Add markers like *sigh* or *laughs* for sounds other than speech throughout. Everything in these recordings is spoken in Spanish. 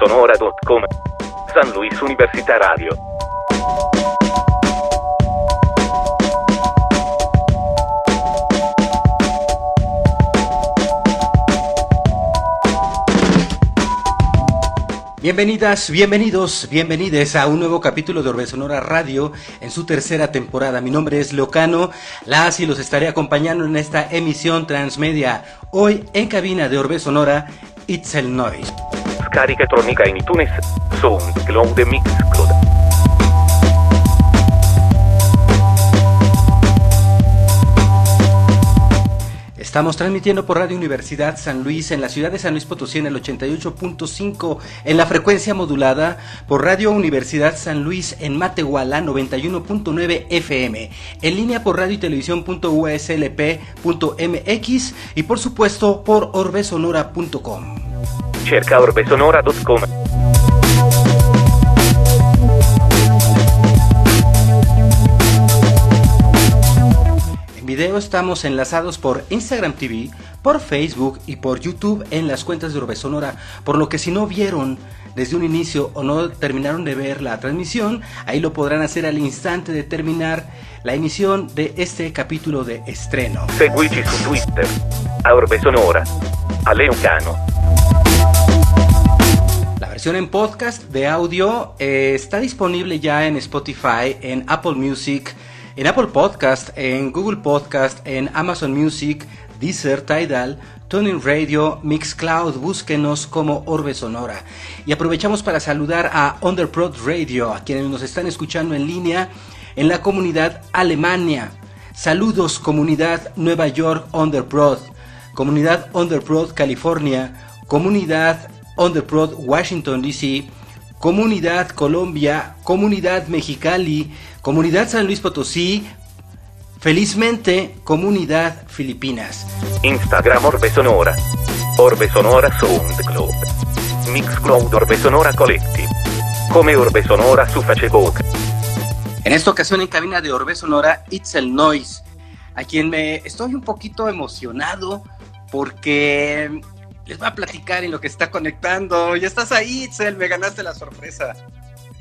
orbesonora.com. San Luis Università Radio. Bienvenidas, bienvenidos, bienvenides a un nuevo capítulo de Orbe Sonora Radio en su tercera temporada. Mi nombre es Leocano, las y los estaré acompañando en esta emisión transmedia. Hoy en cabina de Orbe Sonora, Itzel Noise. Scarica elettronica in iTunes, SoundCloud e Mixcloud. Estamos transmitiendo por Radio Universidad San Luis en la ciudad de San Luis Potosí en el 88.5 en la frecuencia modulada, por Radio Universidad San Luis en Matehuala 91.9 FM, en línea por radio y televisión.uslp.mx y por supuesto por orbesonora.com. Cerca orbesonora.com. En video estamos enlazados por Instagram TV, por Facebook y por YouTube en las cuentas de Orbe Sonora, por lo que si no vieron desde un inicio o no terminaron de ver la transmisión, ahí lo podrán hacer al instante de terminar la emisión de este capítulo de estreno. Seguici su Twitter. A Orbesonora. A Leocano. La versión en podcast de audio eh, está disponible ya en Spotify, en Apple Music, en Apple Podcast, en Google Podcast, en Amazon Music, Deezer, Tidal, Tuning Radio, Mixcloud, búsquenos como Orbe Sonora. Y aprovechamos para saludar a Underprod Radio, a quienes nos están escuchando en línea en la comunidad Alemania. Saludos comunidad Nueva York Underprod, comunidad Underprod California, comunidad Underprod Washington DC, comunidad Colombia, comunidad Mexicali, comunidad San Luis Potosí, felizmente comunidad Filipinas. Instagram Orbesonora. Orbesonora SoundCloud. Mixcloud Orbesonora Collective. Come Orbesonora su Facebook. En esta ocasión en cabina de Orbe Sonora, Itzel Noise, a quien me estoy un poquito emocionado porque les voy a platicar en lo que está conectando. Ya estás ahí, Itzel, me ganaste la sorpresa.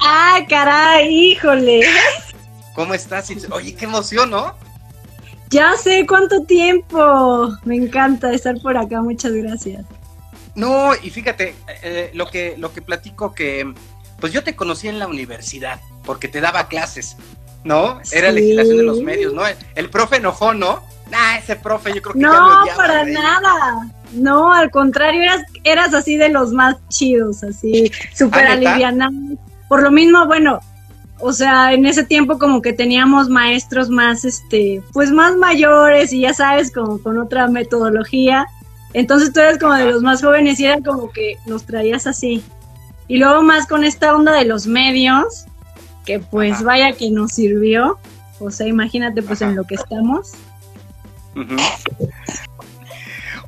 ¡Ah, caray! ¡Híjole! ¿Cómo estás, Itzel? Oye, qué emoción, ¿no? Ya sé cuánto tiempo. Me encanta estar por acá, muchas gracias. No, y fíjate, eh, lo, que, lo que platico que, pues yo te conocí en la universidad, porque te daba clases, ¿no? Era Sí. legislación de los medios, ¿no? El profe enojón, ¿no? Nah, ese profe yo creo que ya No, odiaba, para nada. No, al contrario, eras, eras así de los más chidos, así, súper ¿Ah, neta? alivianados. Por lo mismo, bueno, o sea, en ese tiempo como que teníamos maestros más, este, pues más mayores y ya sabes, como con otra metodología. Entonces tú eres como de los más jóvenes y era como que nos traías así. Y luego más con esta onda de los medios, que pues Ajá. vaya que nos sirvió. O sea, imagínate pues Ajá. en lo que estamos.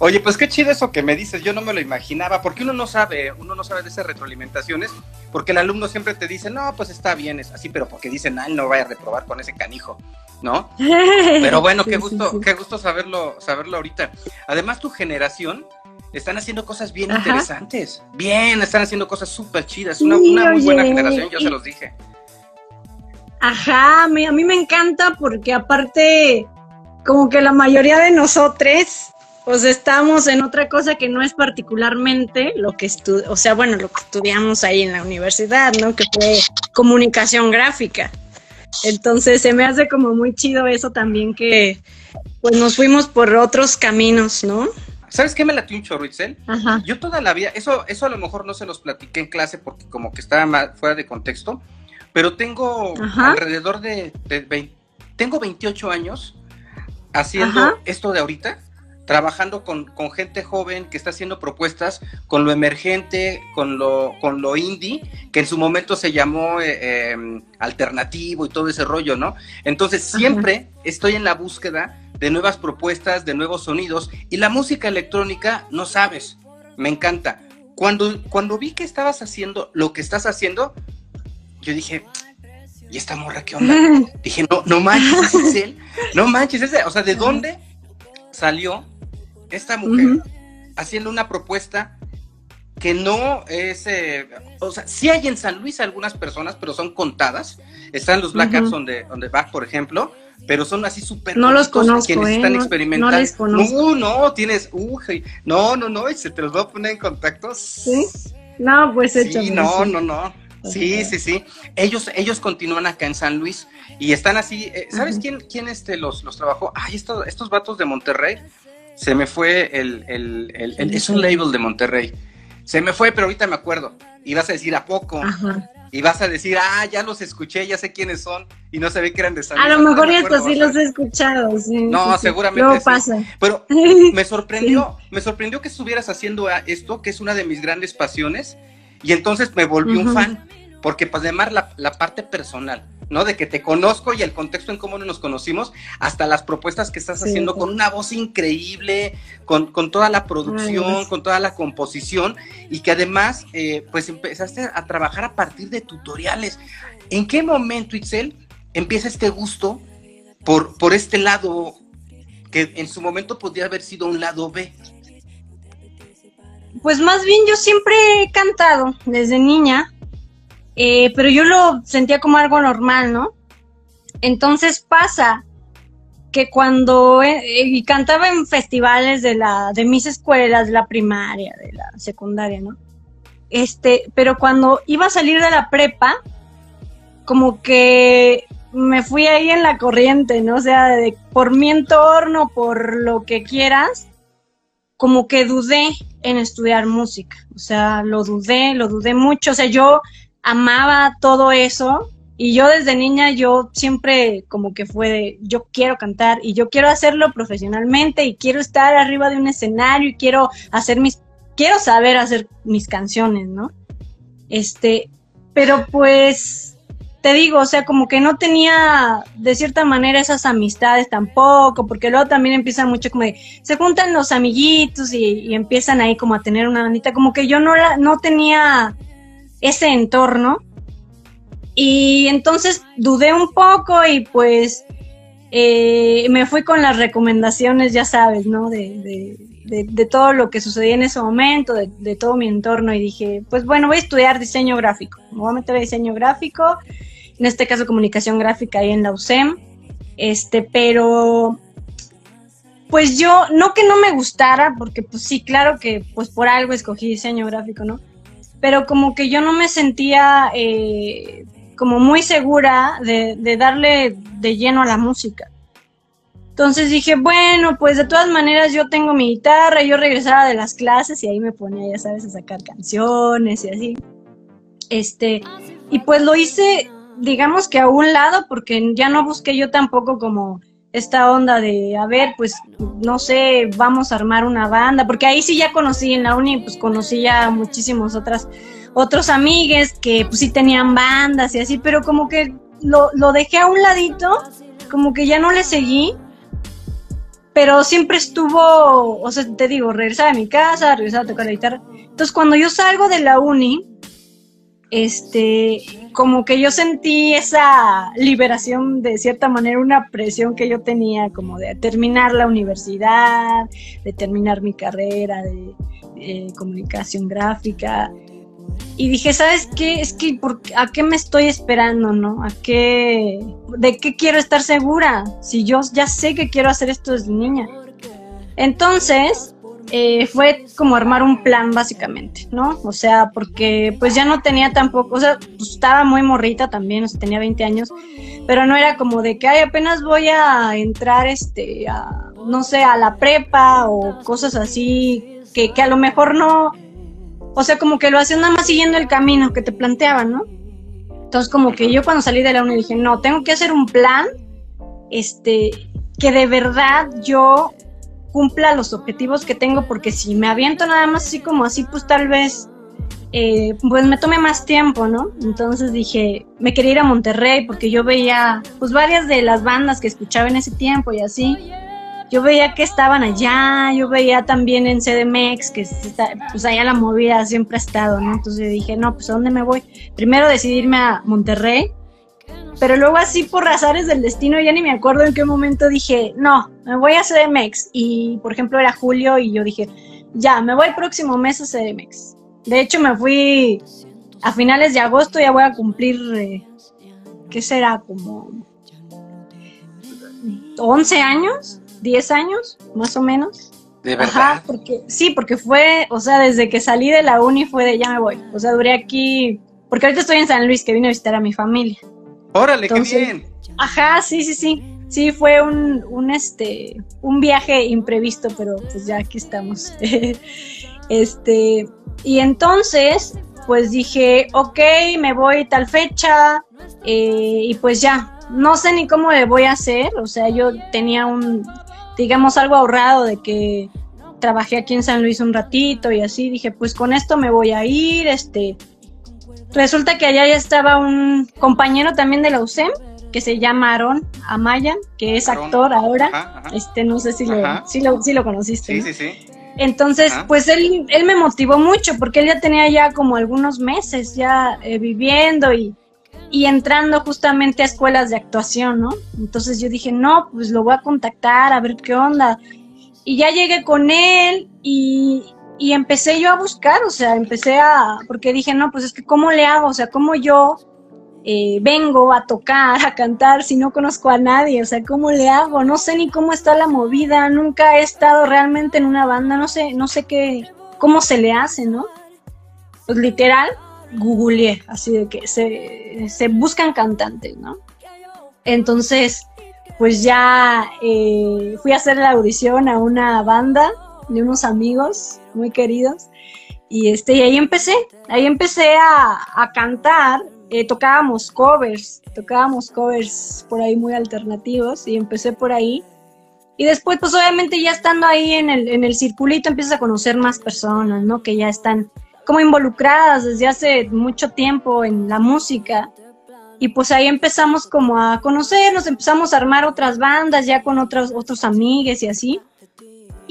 Oye, pues qué chido eso que me dices, yo no me lo imaginaba, porque uno no sabe, uno no sabe de esas retroalimentaciones, porque el alumno siempre te dice, no, pues está bien, es así, pero porque dicen, ay, no vaya a reprobar con ese canijo, ¿no? *laughs* Pero bueno, Sí, qué gusto, sí. qué gusto saberlo, saberlo ahorita. Además, tu generación están haciendo cosas bien Ajá. interesantes. Bien, están haciendo cosas súper chidas. Una, muy buena generación, yo se los dije. Ajá, me- a mí me encanta porque aparte, como que la mayoría de nosotros, pues estamos en otra cosa que no es particularmente lo que estu o sea, bueno, lo que estudiamos ahí en la universidad, ¿no? Que fue comunicación gráfica. Entonces se me hace como muy chido eso también que pues nos fuimos por otros caminos, ¿no? ¿Sabes qué me latió un chorro, Itzel? Ajá. Yo toda la vida, eso, eso a lo mejor no se los platiqué en clase porque como que estaba ma- fuera de contexto, pero tengo Ajá. alrededor de, tengo 28 años haciendo Ajá. esto de ahorita, trabajando con, con gente joven que está haciendo propuestas con lo emergente, con lo, con lo indie, que en su momento se llamó eh, eh, alternativo y todo ese rollo, ¿no? Entonces Ajá. siempre estoy en la búsqueda de nuevas propuestas, de nuevos sonidos, y la música electrónica, no sabes, me encanta. Cuando, cuando vi que estabas haciendo lo que estás haciendo, yo dije, ¿y esta morra qué onda? *laughs* Dije, no, no manches, es *laughs* él. No manches, ese, o sea, ¿de dónde salió esta mujer Ujú. haciendo una propuesta que no es, eh, o sea, sí hay en San Luis algunas personas, pero son contadas. Están los Black Arts donde, donde Bach, por ejemplo, pero son así súper No los conozco, quienes ¿eh? están experimentando. No, les conozco. No, no, tienes, uy, no, no, no, y se te los voy a poner en contacto. Sí. No, pues hecho. Sí, no, no, no. Sí, sí, sí. Ellos, ellos continúan acá en San Luis y están así. Eh, ¿Sabes quién, quién este los, los trabajó? Ay, estos, estos vatos de Monterrey. Se me fue el, el, el, es un label de Monterrey. Se me fue, pero ahorita me acuerdo. Y vas a decir, ¿a poco? Y vas a decir, ah, ya los escuché, ya sé quiénes son. Y no se ve que eran de San Luis. A lo mejor estos sí los he escuchado. Sí, no, seguramente. Sí. pasa. Pero *laughs* me sorprendió, me sorprendió que estuvieras haciendo esto, que es una de mis grandes pasiones. Y entonces me volví un fan. Porque pues además la, la parte personal ¿no? De que te conozco y el contexto en cómo nos conocimos, hasta las propuestas que estás haciendo con una voz increíble, con, toda la producción, con toda la composición, y que además, eh, pues empezaste a trabajar a partir de tutoriales. ¿En qué momento, Itzel, empieza este gusto por, por este lado que en su momento podría haber sido un lado B? Pues más bien yo siempre he cantado desde niña, eh, pero yo lo sentía como algo normal, ¿no? Entonces pasa que cuando eh, y cantaba en festivales de la de mis escuelas, de la primaria, de la secundaria, ¿no? Este, pero cuando iba a salir de la prepa, como que me fui ahí en la corriente, ¿no? O sea, por mi entorno, por lo que quieras, como que dudé en estudiar música. O sea, lo dudé, lo dudé mucho. O sea, yo amaba todo eso y yo desde niña yo siempre como que fue de yo quiero cantar y yo quiero hacerlo profesionalmente y quiero estar arriba de un escenario y quiero hacer mis quiero saber hacer mis canciones, ¿no? Este, pero pues te digo, o sea, como que no tenía de cierta manera esas amistades tampoco, porque luego también empiezan mucho como de, se juntan los amiguitos y, empiezan ahí como a tener una bandita, como que yo no, la, no tenía ese entorno. Y entonces dudé un poco y pues eh, me fui con las recomendaciones, ya sabes, ¿no? De, de, todo lo que sucedía en ese momento, de, todo mi entorno y dije, pues bueno, voy a estudiar diseño gráfico, me voy a meter a diseño gráfico, en este caso comunicación gráfica ahí en la USEM, este, pero pues yo, no que no me gustara, porque pues sí, claro que pues por algo escogí diseño gráfico, ¿no? Pero como que yo no me sentía eh, como muy segura de, darle de lleno a la música. Entonces dije, bueno, pues de todas maneras yo tengo mi guitarra, yo regresaba de las clases y ahí me ponía, ya sabes, a sacar canciones y así. Este, y pues lo hice, digamos que a un lado, porque ya no busqué yo tampoco como esta onda de, a ver, pues, no sé, vamos a armar una banda, porque ahí sí ya conocí en la uni, pues conocí ya muchísimos otras, otros amigues que pues sí tenían bandas y así, pero como que lo, lo dejé a un ladito, como que ya no le seguí, pero siempre estuvo, o sea, te digo, regresaba a mi casa, regresaba a tocar la guitarra. Entonces, cuando yo salgo de la uni, este, como que yo sentí esa liberación de cierta manera, una presión que yo tenía como de terminar la universidad, de terminar mi carrera de, comunicación gráfica. Y dije, ¿sabes qué? Es que ¿a qué me estoy esperando, no? ¿A qué? ¿De qué quiero estar segura? Si yo ya sé que quiero hacer esto desde niña. Entonces, eh, fue como armar un plan básicamente, ¿no? O sea, porque pues ya no tenía tampoco, o sea, pues, estaba muy morrita también, o sea, tenía 20 años, pero no era como de que, ay, apenas voy a entrar, este, a, no sé, a la prepa o cosas así, que, que a lo mejor no, o sea, como que lo hacían nada más siguiendo el camino que te planteaban, ¿no? Entonces, como que yo cuando salí de la uni dije, no, tengo que hacer un plan, este, que de verdad yo cumpla los objetivos que tengo, porque si me aviento nada más así como así, pues tal vez, eh, pues me tome más tiempo, ¿no? Entonces dije, me quería ir a Monterrey porque yo veía, pues varias de las bandas que escuchaba en ese tiempo y así. Yo veía que estaban allá, yo veía también en CDMX que pues allá la movida siempre ha estado, ¿no? Entonces dije, no, pues ¿a dónde me voy? Primero decidirme a Monterrey pero luego así por razones del destino, ya ni me acuerdo en qué momento dije, no, me voy a CDMX. Y por ejemplo era julio y yo dije, ya, me voy el próximo mes a CDMX. De hecho, me fui a finales de agosto, ya voy a cumplir, eh, ¿qué será? Como 11 años, 10 años, más o menos. De verdad. Ajá, porque, sí, porque fue, o sea, desde que salí de la uni fue de ya me voy. O sea, duré aquí, porque ahorita estoy en San Luis, que vine a visitar a mi familia. Órale, qué bien. Ajá, sí, sí, sí. Sí, fue un, un, este, un viaje imprevisto, pero pues ya aquí estamos. *laughs* este, y entonces, pues dije, ok, me voy tal fecha, eh, y pues ya, no sé ni cómo le voy a hacer, o sea, yo tenía un, digamos, algo ahorrado de que trabajé aquí en San Luis un ratito y así, dije, pues con esto me voy a ir, este, resulta que allá ya estaba un compañero también de la USEM, que se llama Aaron Amayan, que es Aarón. actor ahora. Ajá, ajá. Este, no sé si lo, si lo, si lo conociste. Sí, ¿no? sí, sí. Entonces, Ajá. pues él, él me motivó mucho porque él ya tenía ya como algunos meses ya eh, viviendo y, y entrando justamente a escuelas de actuación, ¿no? Entonces yo dije, no, pues lo voy a contactar a ver qué onda. Y ya llegué con él y, y empecé yo a buscar, o sea, empecé a, porque dije, no, pues es que ¿cómo le hago? O sea, ¿cómo yo eh, vengo a tocar, a cantar si no conozco a nadie? O sea, ¿cómo le hago? No sé ni cómo está la movida, nunca he estado realmente en una banda, no sé, no sé qué, cómo se le hace, ¿no? Pues literal, googleé, así de que se, se buscan cantantes, ¿no? Entonces, pues ya eh, fui a hacer la audición a una banda de unos amigos muy queridos y este y ahí empecé, ahí empecé a, a cantar, eh, tocábamos covers, tocábamos covers por ahí muy alternativos y empecé por ahí y después pues obviamente ya estando ahí en el, en el circulito empiezas a conocer más personas, ¿no? Que ya están como involucradas desde hace mucho tiempo en la música y pues ahí empezamos como a conocernos, empezamos a armar otras bandas ya con otros, otros amigues y así.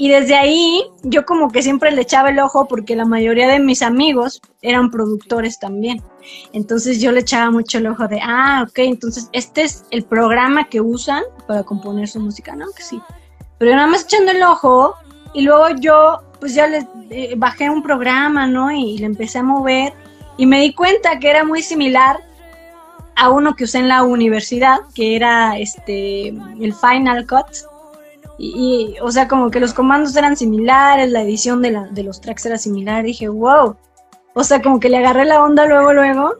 Y desde ahí yo como que siempre le echaba el ojo porque la mayoría de mis amigos eran productores también. Entonces yo le echaba mucho el ojo de, ah, ok, entonces este es el programa que usan para componer su música, ¿no? Que sí. Pero yo nada más echando el ojo y luego yo pues ya le eh, bajé un programa, ¿no? Y le empecé a mover y me di cuenta que era muy similar a uno que usé en la universidad, que era este el Final Cut. Y, y, o sea, como que los comandos eran similares, la edición de, la, de los tracks era similar. Dije, wow. O sea, como que le agarré la onda luego, luego.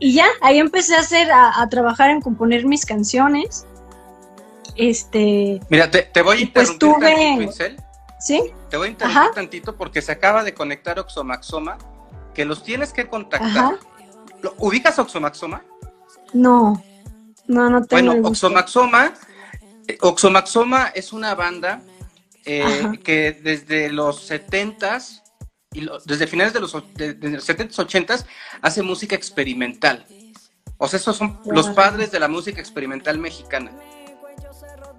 Y ya, ahí empecé a hacer, a, a trabajar en componer mis canciones. Este, Mira, te, te voy a pues interrumpir tuve- tantito. ¿sí? Te voy a interrumpir Ajá. tantito porque se acaba de conectar Oxomaxoma, que los tienes que contactar. Ajá. ¿Lo- ¿Ubicas Oxomaxoma? No, no, no tengo Bueno. Oxomaxoma, Oxomaxoma es una banda eh, que desde los 70s, y lo- desde finales de los, de- de los 70s, 80s, hace música experimental. O sea, esos son los padres de la música experimental mexicana.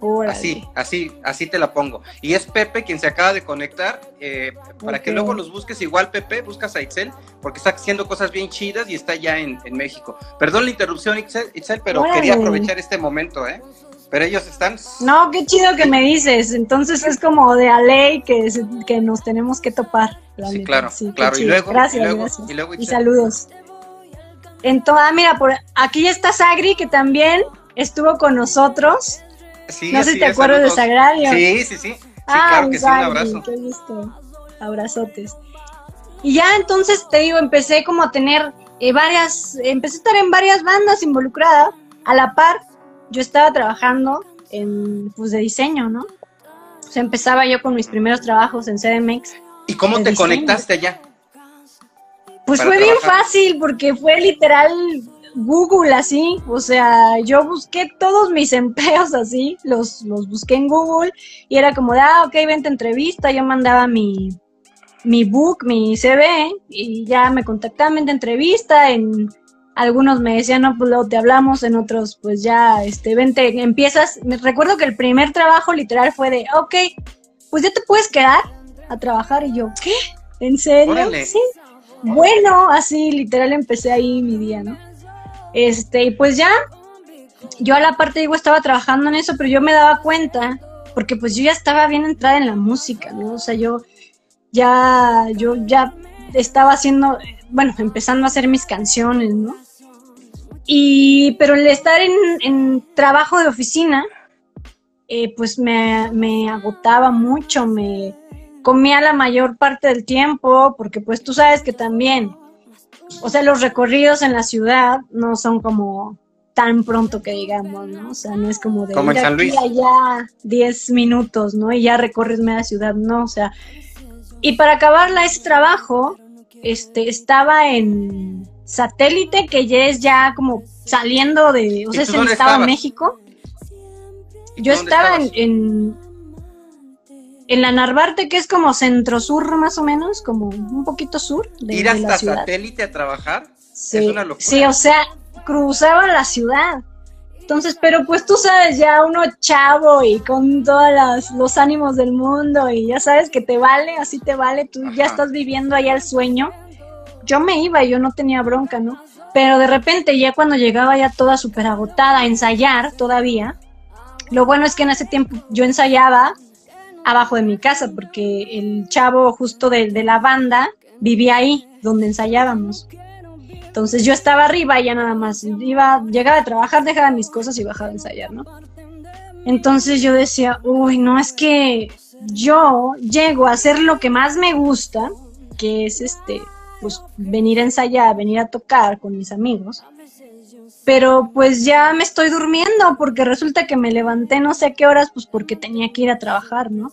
Órale. Así, así, así te la pongo. Y es Pepe quien se acaba de conectar. eh, para que luego los busques igual, Pepe, buscas a Itzel, porque está haciendo cosas bien chidas y está ya en, en México. Perdón la interrupción, Itzel, Itzel, pero Órale. quería aprovechar este momento, ¿eh? Pero ellos están. No, qué chido que me dices. Entonces es como de a ley que, que nos tenemos que topar. la Sí, neta. claro, Sí, claro. Y chido. luego, gracias, y luego, gracias. y luego, Y saludos. Entonces, mira, por aquí está Sagri, que también estuvo con nosotros. Sí, no sé si te acuerdas de. Sagrario. Sí, sí, sí. Sí, Ah, claro que sí, un abrazo. Qué gusto. Abrazotes. Y ya entonces te digo, empecé como a tener eh, varias, empecé a estar en varias bandas involucradas. A la par, yo estaba trabajando en, pues, de diseño, ¿no? O sea, empezaba yo con mis primeros trabajos en CDMX. ¿Y cómo te diseño. conectaste allá? Pues fue bien fácil porque fue literal Google así, o sea, yo busqué todos mis *laughs* empleos así, los, los busqué en Google y era como de, ah, ok, vente entrevista, yo mandaba mi, mi book, mi CV y ya me contactaban, vente entrevista, en algunos me decían, no, pues luego te hablamos, en otros pues ya, este, vente, empiezas, me recuerdo que el primer trabajo literal fue de, ok, pues ya te puedes quedar a trabajar y yo, ¿qué? ¿En serio? Órale. Sí. Bueno, así literal empecé ahí mi día, ¿no? Este, y pues ya, yo a la parte, digo, estaba trabajando en eso, pero yo me daba cuenta, porque pues yo ya estaba bien entrada en la música, ¿no? O sea, yo ya, yo ya estaba haciendo, bueno, empezando a hacer mis canciones, ¿no? Y, pero el estar en, trabajo de oficina, eh, pues me, me, agotaba mucho, me comía la mayor parte del tiempo, porque pues tú sabes que también, o sea, los recorridos en la ciudad no son como tan pronto que digamos, ¿no? O sea, no es como de como ir aquí allá 10 minutos, ¿no? Y ya recorres media ciudad, no, o sea. Y para acabarla ese trabajo, este, estaba en satélite, que ya es ya como saliendo de, o sea, es el Estado de México. Yo estaba en, en, la Narvarte, que es como centro-sur más o menos, como un poquito sur de, ¿Ir hasta satélite a trabajar? Sí, es una locura. sí, o sea, cruzaba la ciudad. Entonces, pero pues tú sabes, ya uno chavo y con todos los ánimos del mundo y ya sabes que te vale, así te vale, tú ya estás viviendo ahí el sueño. Yo me iba, yo no tenía bronca, ¿no? Pero de repente ya cuando llegaba ya toda súper agotada a ensayar todavía, lo bueno es que en ese tiempo yo ensayaba abajo de mi casa porque el chavo justo de, de la banda vivía ahí, donde ensayábamos. Entonces yo estaba arriba y ya nada más iba, llegaba a trabajar, dejaba mis cosas y bajaba a ensayar, ¿no? Entonces yo decía, uy, no, es que yo llego a hacer lo que más me gusta, que es este, pues venir a ensayar, venir a tocar con mis amigos. Pero pues ya me estoy durmiendo porque resulta que me levanté no sé a qué horas, pues porque tenía que ir a trabajar, ¿no?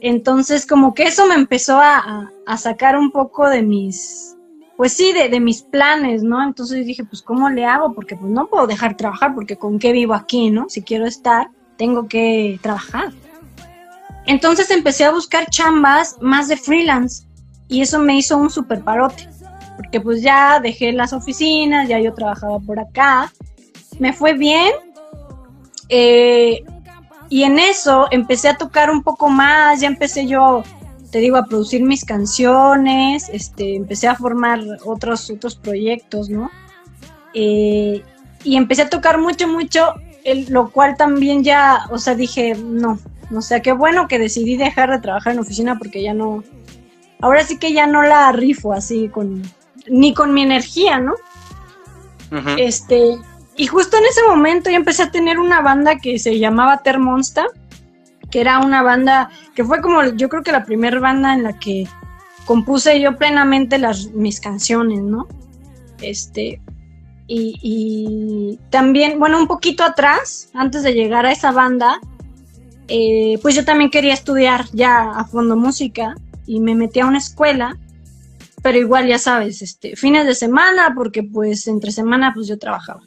Entonces como que eso me empezó a, a sacar un poco de mis, pues sí, de, mis planes, ¿no? Entonces dije, pues ¿cómo le hago? Porque pues no puedo dejar trabajar, porque con qué vivo aquí, ¿no? Si quiero estar, tengo que trabajar. Entonces empecé a buscar chambas más de freelance y eso me hizo un super parote, porque pues ya dejé las oficinas, ya yo trabajaba por acá, me fue bien eh, y en eso empecé a tocar un poco más, ya empecé yo te digo, a producir mis canciones, este, empecé a formar otros, otros proyectos, ¿no? Eh, y empecé a tocar mucho, mucho, lo cual también ya, o sea, dije, no, o sea, qué bueno que decidí dejar de trabajar en oficina porque ya no, ahora sí que ya no la rifo así con, ni con mi energía, ¿no? Este, y justo en ese momento yo empecé a tener una banda que se llamaba Ter Monster que era una banda que fue como yo creo que la primera banda en la que compuse yo plenamente las mis canciones, ¿no? Este y, también, bueno, un poquito atrás, antes de llegar a esa banda, eh, pues yo también quería estudiar ya a fondo música y me metí a una escuela, pero igual ya sabes, este, fines de semana, porque pues entre semana pues yo trabajaba.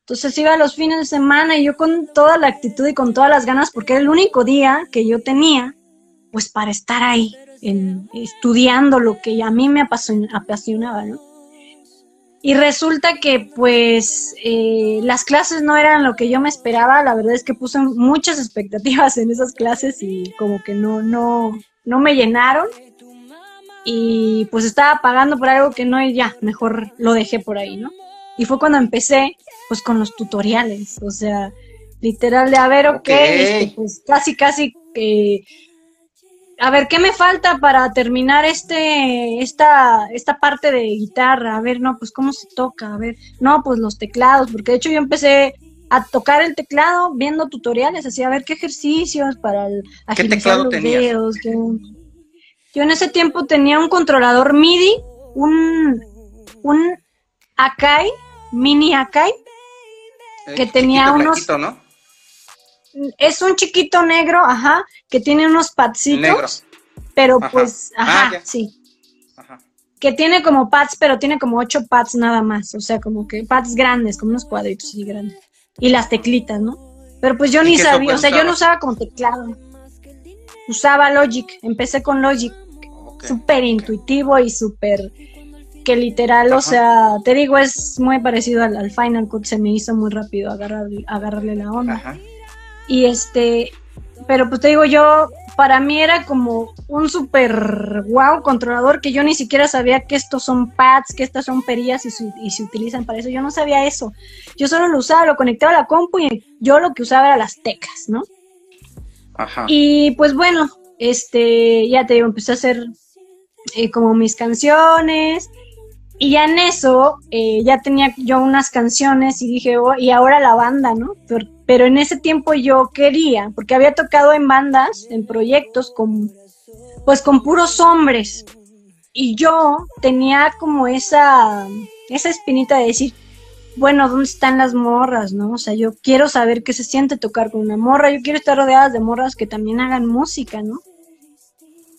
Entonces iba los fines de semana y yo con toda la actitud y con todas las ganas, porque era el único día que yo tenía, pues para estar ahí, en, estudiando lo que a mí me apasionaba, ¿no? Y resulta que pues eh, las clases no eran lo que yo me esperaba, la verdad es que puse muchas expectativas en esas clases y como que no, no, no me llenaron. Y pues estaba pagando por algo que no y ya, mejor lo dejé por ahí, ¿no? Y fue cuando empecé pues con los tutoriales, o sea, literal de a ver, ok, este, pues casi, casi que... a ver, ¿qué me falta para terminar este, esta, esta parte de guitarra? A ver, no, pues cómo se toca, a ver, no, pues los teclados, porque de hecho yo empecé a tocar el teclado viendo tutoriales, así a ver qué ejercicios para el, agilizar los dedos. Yo en ese tiempo tenía un controlador MIDI, un, un Akai, mini Akai, que tenía unos... ¿no? Es un chiquito negro, ajá, que tiene unos padsitos, pero pues, ajá, ah, sí. Que tiene como pads, pero tiene como ocho pads nada más, o sea, como que pads grandes, como unos cuadritos así grandes. Y las teclitas, ¿no? Pero pues yo ni sabía, o sea, yo no usaba como teclado. Usaba Logic, empecé con Logic, súper intuitivo y súper que literal, o sea, te digo, es muy parecido al, Final Cut, se me hizo muy rápido agarrar, agarrarle la onda. Y este, pero pues te digo, yo, para mí era como un super wow controlador que yo ni siquiera sabía que estos son pads, que estas son perillas y, y, se utilizan para eso. Yo no sabía eso. Yo solo lo usaba, lo conectaba a la compu y yo lo que usaba era las tecas, ¿no? Ajá. Y pues bueno, este, ya te digo, empecé a hacer eh, como mis canciones. Y ya en eso, eh, ya tenía yo unas canciones y dije, oh, y ahora la banda, ¿no? Pero, pero, en ese tiempo yo quería, porque había tocado en bandas, en proyectos, con, pues con puros hombres. Y yo tenía como esa, esa espinita de decir, bueno, ¿dónde están las morras, no? O sea, yo quiero saber qué se siente tocar con una morra, yo quiero estar rodeada de morras que también hagan música, ¿no?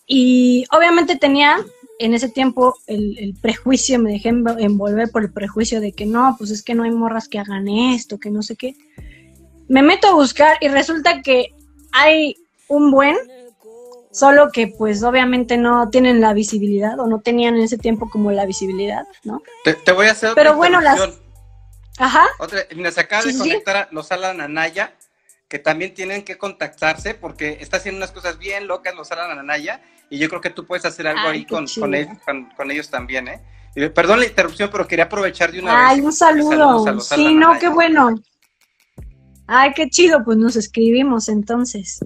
Y obviamente tenía en ese tiempo el, prejuicio, me dejé envolver por el prejuicio de que no, pues es que no hay morras que hagan esto, que no sé qué. Me meto a buscar y resulta que hay un buen, solo que pues obviamente no tienen la visibilidad o no tenían en ese tiempo como la visibilidad, ¿no? Te, voy a hacer otra Pero bueno, las... Ajá. Otra, mira, se acaba de conectar a los Alan Anaya, que también tienen que contactarse porque está haciendo unas cosas bien locas los Alan Anaya y yo creo que tú puedes hacer algo ahí con, con, ellos, también, ¿eh? perdón la interrupción, pero quería aprovechar de una vez. Ay, un saludo. Sí, no, qué bueno. Ay, qué chido, pues nos escribimos entonces.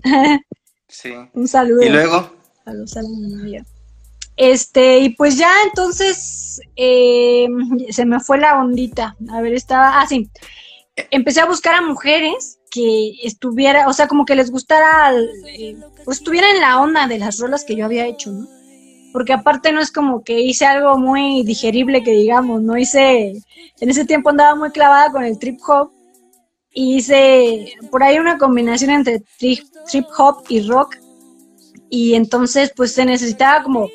sí. *laughs* un saludo. Y luego. A los Este, y pues ya entonces eh, se me fue la ondita. A ver, estaba. Ah, sí. Empecé a buscar a mujeres que estuviera, o sea, como que les gustara, eh, pues estuviera en la onda de las rolas que yo había hecho, ¿no? Porque aparte no es como que hice algo muy digerible que digamos, no hice, en ese tiempo andaba muy clavada con el trip hop y hice por ahí una combinación entre trip, trip hop y rock y entonces pues se necesitaba como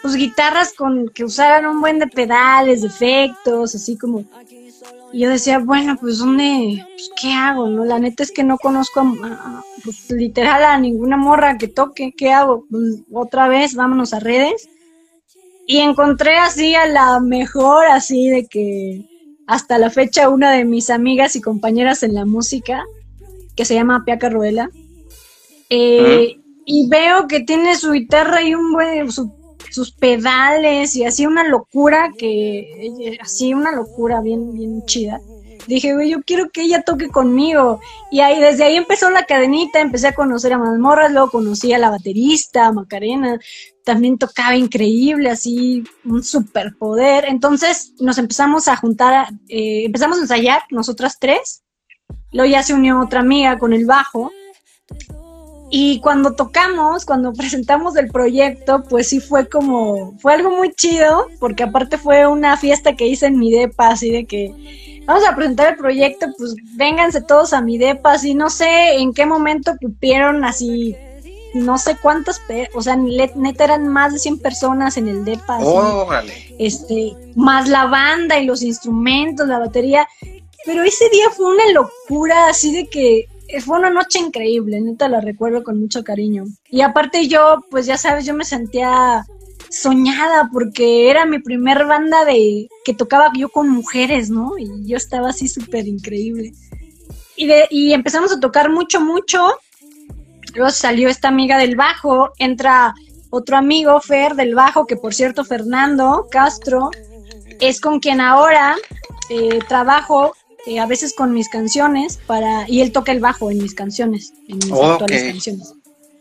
pues guitarras con que usaran un buen de pedales, de efectos, así como y yo decía, bueno, pues ¿dónde? Pues, ¿Qué hago? no La neta es que no conozco, pues, literal, a ninguna morra que toque. ¿Qué hago? Pues, otra vez, vámonos a redes. Y encontré así a la mejor, así de que hasta la fecha una de mis amigas y compañeras en la música, que se llama Piaca Ruela. Eh, y veo que tiene su guitarra y un buen, su sus pedales y así una locura que, así una locura bien, bien chida. Dije, güey, yo quiero que ella toque conmigo. Y ahí, desde ahí empezó la cadenita, empecé a conocer a Mazmorras, luego conocí a la baterista, Macarena, también tocaba increíble, así, un superpoder. Entonces nos empezamos a juntar, eh, empezamos a ensayar, nosotras tres. Luego ya se unió otra amiga con el bajo y cuando tocamos, cuando *laughs* presentamos el proyecto, pues sí fue como, fue algo muy chido, porque aparte fue una fiesta que hice en mi depa, así de que vamos a presentar el proyecto, pues vénganse todos a mi depa, así no sé en qué momento cupieron así, no sé cuántas, o sea, neta eran más de 100 personas en el depa, este, más la banda y los instrumentos, la batería, pero ese día fue una locura, así de que fue una noche increíble, neta la recuerdo con mucho cariño. Y aparte yo, pues ya sabes, yo me sentía soñada porque era mi primer banda de que tocaba yo con mujeres, ¿no? Y yo estaba así súper increíble. Y, de, y empezamos a tocar mucho, mucho. Luego salió esta amiga del bajo, entra otro amigo, Fer, del bajo, que por cierto, Fernando Castro, es con quien ahora eh, trabajo eh, a veces con mis canciones para y él toca el bajo en mis canciones, en mis actuales canciones.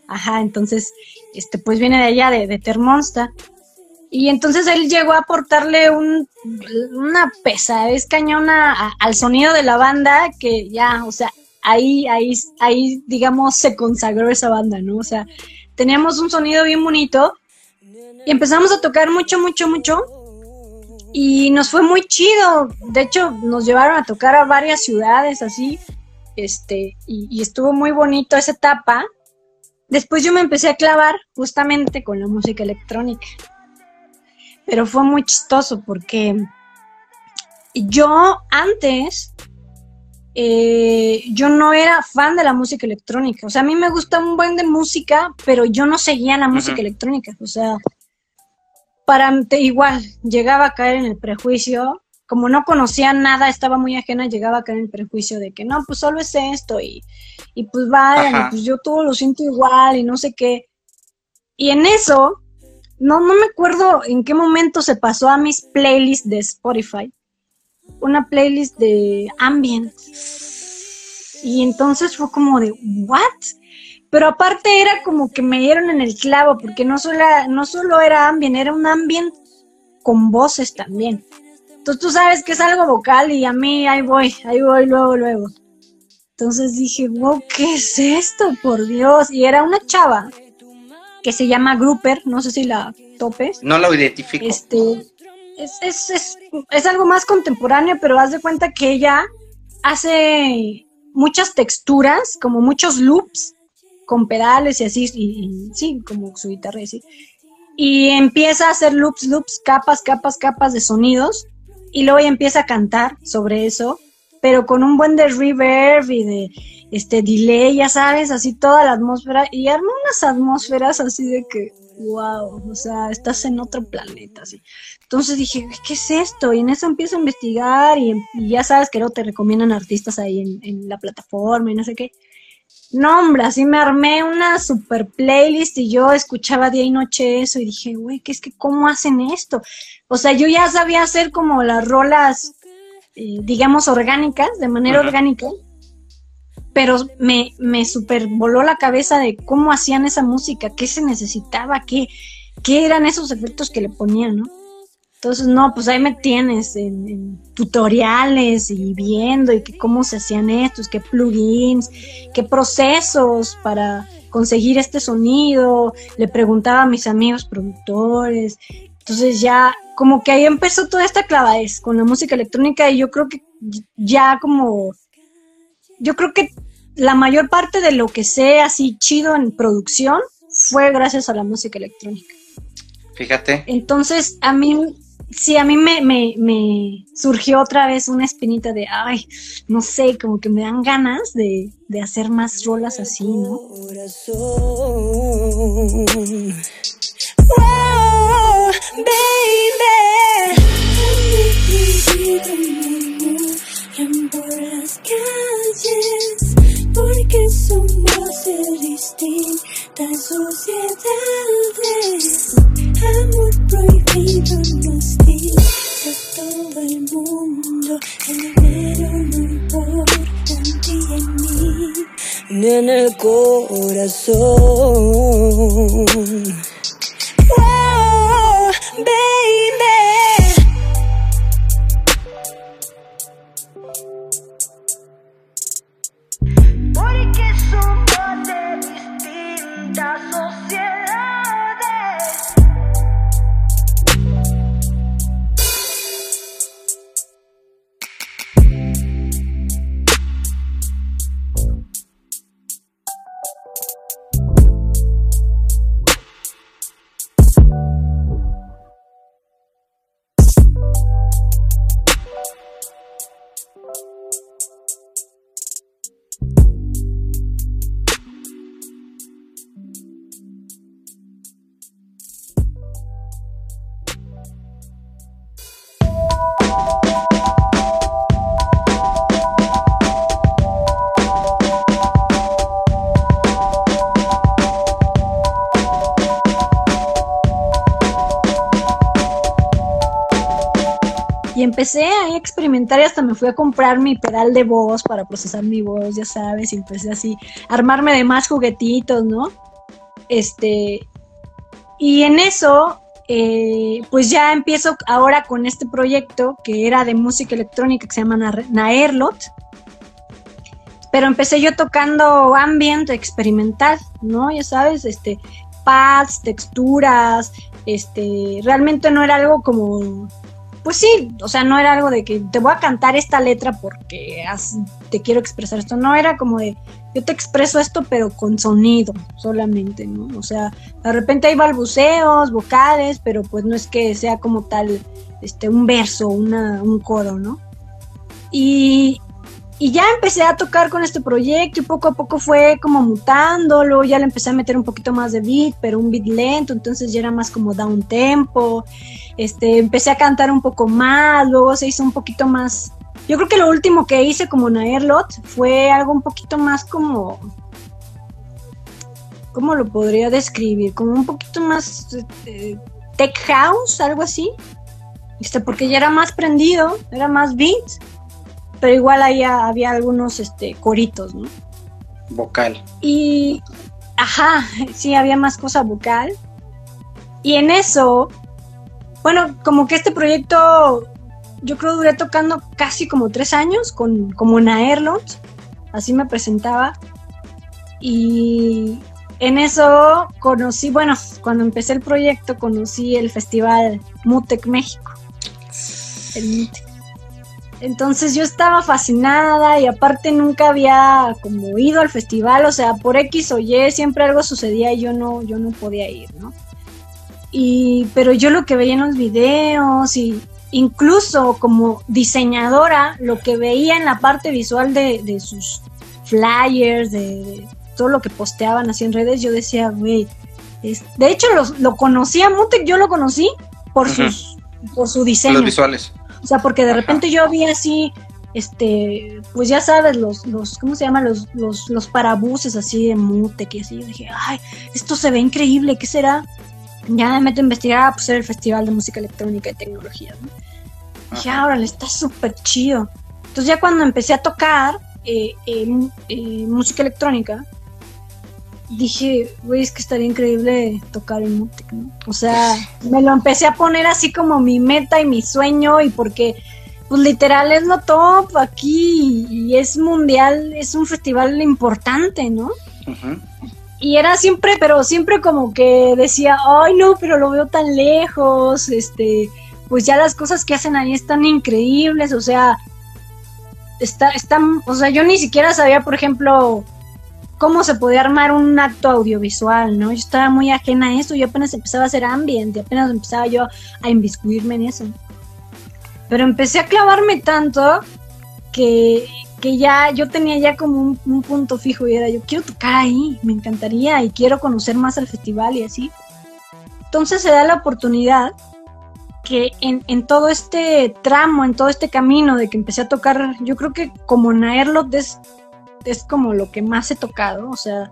Ajá, entonces, este, pues viene de allá, de, de Termonsta. Y entonces él llegó a aportarle un, una cañona al sonido de la banda que ya, o sea, ahí, ahí, ahí, digamos, se consagró esa banda, ¿no? O sea, teníamos un sonido bien bonito y empezamos a tocar mucho, mucho, mucho y nos fue muy chido. De hecho, nos llevaron a tocar a varias ciudades así. Este, y, estuvo muy bonito esa etapa. Después yo me empecé a clavar justamente con la música electrónica. Pero fue muy chistoso porque yo antes, eh, yo no era fan de la música electrónica. O sea, a mí me gusta un buen de música, pero yo no seguía la música electrónica. O sea, para igual, llegaba a caer en el prejuicio, como no conocía nada, estaba muy ajena, llegaba a caer en el prejuicio de que no, pues solo es esto y, y pues vaya, pues yo todo lo siento igual y no sé qué. Y en eso, no, no me acuerdo en qué momento se pasó a mis playlists de Spotify, una playlist de ambient. Y entonces fue como de, ¿what? pero aparte era como que me dieron en el clavo, porque no solo, no solo era ambient, era un ambient con voces también. Entonces tú sabes que es algo vocal y a mí ahí voy, ahí voy luego, luego. Entonces dije, wow, ¿qué es esto? Por Dios. Y era una chava que se llama Grouper, no sé si la topes. No lo identifico. Este, es, es, es, es algo más contemporáneo, pero haz de cuenta que ella hace muchas texturas, como muchos loops, con pedales y así, y, sí, como su guitarra y así. Y empieza a hacer loops, loops, capas, capas, capas de sonidos, y luego ella empieza a cantar sobre eso, pero con un buen de reverb y de este delay, ya sabes, así toda la atmósfera, y arma unas atmósferas así de que, wow, o sea, estás en otro planeta, así. Entonces dije, ¿qué es esto? Y en eso empiezo a investigar y, ya sabes que luego te recomiendan artistas ahí en, en la plataforma y no sé qué. No, hombre, así me armé una super playlist y yo escuchaba día y noche eso y dije, güey, ¿qué es que cómo hacen esto? O sea, yo ya sabía hacer como las rolas, eh, digamos, orgánicas, de manera orgánica, pero me, me super voló la cabeza de cómo hacían esa música, qué se necesitaba, qué, qué eran esos efectos que le ponían, ¿no? Entonces, no, pues ahí me tienes en, tutoriales y viendo y que cómo se hacían estos, qué plugins, qué procesos para conseguir este sonido. Le preguntaba a mis amigos productores. Entonces ya como que ahí empezó toda esta clavadez con la música electrónica y yo creo que ya como, yo creo que la mayor parte de lo que sé así chido en producción fue gracias a la música electrónica. Fíjate. Entonces, a mí sí, a mí me, me, me, surgió otra vez una espinita de, ay, no sé, como que me dan ganas de, de hacer más rolas así, ¿no? En el corazón. Hasta me fui a comprar mi pedal de voz para procesar mi voz, ya sabes, y empecé así armarme de más juguetitos, ¿no? Este, y en eso, eh, pues ya empiezo ahora con este proyecto que era de música electrónica que se llama Naerlot. Pero empecé yo tocando ambient experimental, ¿no? Ya sabes, este, pads, texturas, este, realmente no era algo como pues sí, o sea, no era algo de que te voy a cantar esta letra porque te quiero expresar esto, no, era como de yo te expreso esto pero con sonido solamente, ¿no? O sea, de repente hay balbuceos, vocales, pero pues no es que sea como tal este un verso, una, un coro, ¿no? Y, y ya empecé a tocar con este proyecto y poco a poco fue como mutando, luego ya le empecé a meter un poquito más de beat, pero un beat lento, entonces ya era más como down tempo, este, empecé a cantar un poco más, luego se hizo un poquito más, yo creo que lo último que hice como Naerlot fue algo un poquito más como, ¿cómo lo podría describir? Como un poquito más eh, tech house, algo así, este, porque ya era más prendido, era más beat pero igual ahí había algunos este, coritos, ¿no? Vocal. Y ajá, sí, había más cosa vocal. Y en eso, bueno, como que este proyecto, yo creo duré tocando casi como tres años con, como en así me presentaba. Y en eso conocí, bueno, cuando empecé el proyecto conocí el festival Mutec México. El Mutec. Entonces yo estaba fascinada y aparte nunca había como ido al festival, o sea, por X o Y siempre algo sucedía y yo no, yo no podía ir, ¿no? Y, pero yo lo que veía en los videos y incluso como diseñadora, lo que veía en la parte visual de, de sus flyers, de, todo lo que posteaban así en redes, yo decía, güey, de hecho lo conocía, Mutec yo lo conocí por, sus, por su diseño. Los visuales. O sea, porque de repente yo vi así, este, pues ya sabes, los, los, ¿cómo se llama? Los, los, los parabuses así de Mutec y así. Yo dije, ay, esto se ve increíble, ¿qué será? Ya me meto a investigar, ah, pues era el Festival de Música Electrónica y Tecnología, ¿no? Dije, ahora le está súper chido. Entonces ya cuando empecé a tocar eh, eh, eh, música electrónica, dije, güey, es que estaría increíble tocar en Mutec, ¿no? O sea, me lo empecé a poner así como mi meta y mi sueño y porque, pues literal es lo top aquí y es mundial, es un festival importante, ¿no? Y era siempre, pero siempre como que decía, ay no, pero lo veo tan lejos, este, pues ya las cosas que hacen ahí están increíbles, o sea, está, están, o sea, yo ni siquiera sabía, por ejemplo, cómo se podía armar un acto audiovisual, ¿no? Yo estaba muy ajena a eso, yo apenas empezaba a hacer ambiente, apenas empezaba yo a inviscuirme en eso. Pero empecé a clavarme tanto que, que ya yo tenía ya como un, punto fijo y era yo quiero tocar ahí, me encantaría y quiero conocer más al festival y así. Entonces se da la oportunidad que en, en, todo este tramo, en todo este camino de que empecé a tocar, yo creo que como Naerlot es es como lo que más he tocado, o sea,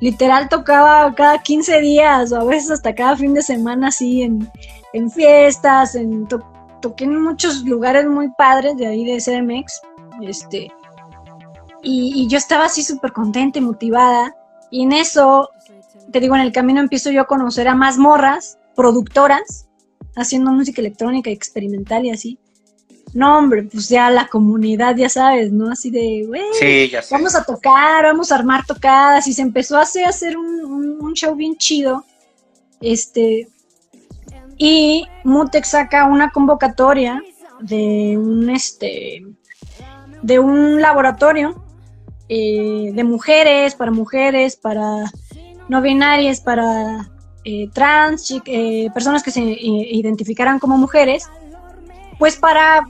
literal tocaba cada 15 días o a veces hasta cada fin de semana así en, fiestas, en toqué en muchos lugares muy padres de ahí de CMX, este, y, yo estaba así súper contenta y motivada, y en eso, te digo, en el camino empiezo yo a conocer a más morras, productoras, haciendo música electrónica experimental y así, no, hombre, pues ya la comunidad, ya sabes, ¿no? Así de, güey, vamos a tocar, vamos a armar tocadas. Y se empezó a hacer, hacer un, show bien chido. Este. Y Mutex saca una convocatoria de un este. de un laboratorio eh, de mujeres, para mujeres, para no binarias, para eh, trans, eh, personas que se identificaran como mujeres, pues para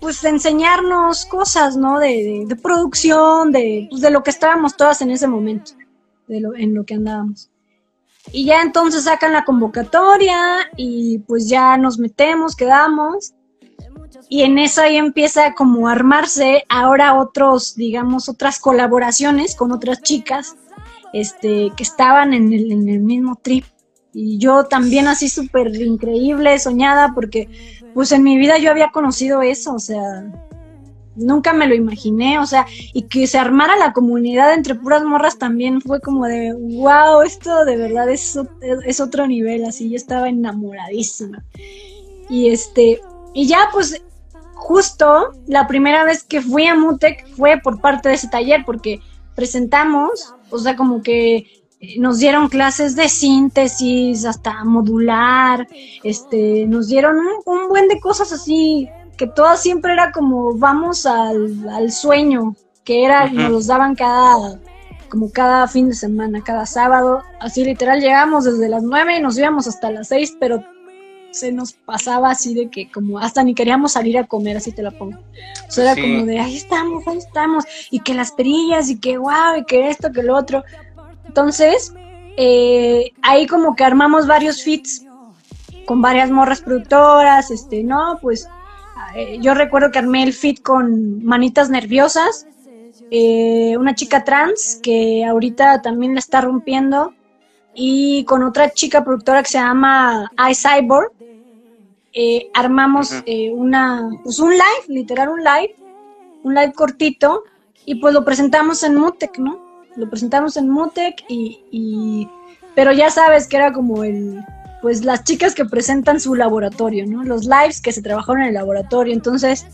pues enseñarnos cosas, ¿no? De, producción, de, pues, de lo que estábamos todas en ese momento, de lo, en lo que andábamos. Y ya entonces sacan la convocatoria y pues ya nos metemos, quedamos. Y en eso ahí empieza como a armarse ahora otros, digamos, otras colaboraciones con otras chicas este, que estaban en el, en el mismo trip. Y yo también así súper increíble, soñada, porque pues en mi vida yo había conocido eso, o sea, nunca me lo imaginé, o sea, y que se armara la comunidad entre puras morras también fue como de, wow, esto de verdad es, es otro nivel, así yo estaba enamoradísima. Y este, y ya pues justo la primera vez que fui a Mutec fue por parte de ese taller, porque presentamos, o sea, como que nos dieron clases de síntesis, hasta modular, este, nos dieron un, buen de cosas así, que todas siempre era como vamos al, sueño, que era, nos los daban cada, como cada fin de semana, cada sábado, así literal llegamos desde las nueve y nos íbamos hasta las seis, pero se nos pasaba así de que como hasta ni queríamos salir a comer, así te la pongo. O sea, era como de ahí estamos, ahí estamos, y que las perillas, y que wow, y que esto, que lo otro. Entonces, eh, ahí como que armamos varios fits con varias morras productoras, este, no, pues eh, yo recuerdo que armé el fit con Manitas Nerviosas, eh, una chica trans que ahorita también la está rompiendo, y con otra chica productora que se llama iCyborg, armamos una, pues un live, literal un live, un live cortito, y pues lo presentamos en Mutec, ¿no? lo presentamos en Mutec y, y, pero ya sabes que era como el, pues las chicas que presentan su laboratorio, ¿no? Los lives que se trabajaron en el laboratorio, entonces,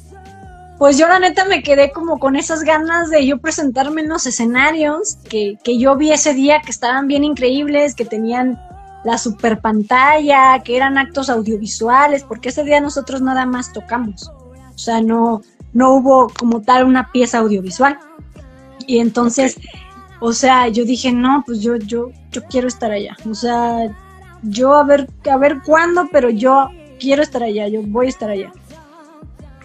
pues yo la neta me quedé como con esas ganas de yo presentarme en los escenarios que, que yo vi ese día que estaban bien increíbles, que tenían la super pantalla, que eran actos audiovisuales, porque ese día nosotros nada más tocamos. O sea, no, no hubo como tal una pieza audiovisual. Y entonces, o sea, yo dije, no, pues yo, yo, yo quiero estar allá. O sea, yo a ver, a ver cuándo, pero yo quiero estar allá, yo voy a estar allá.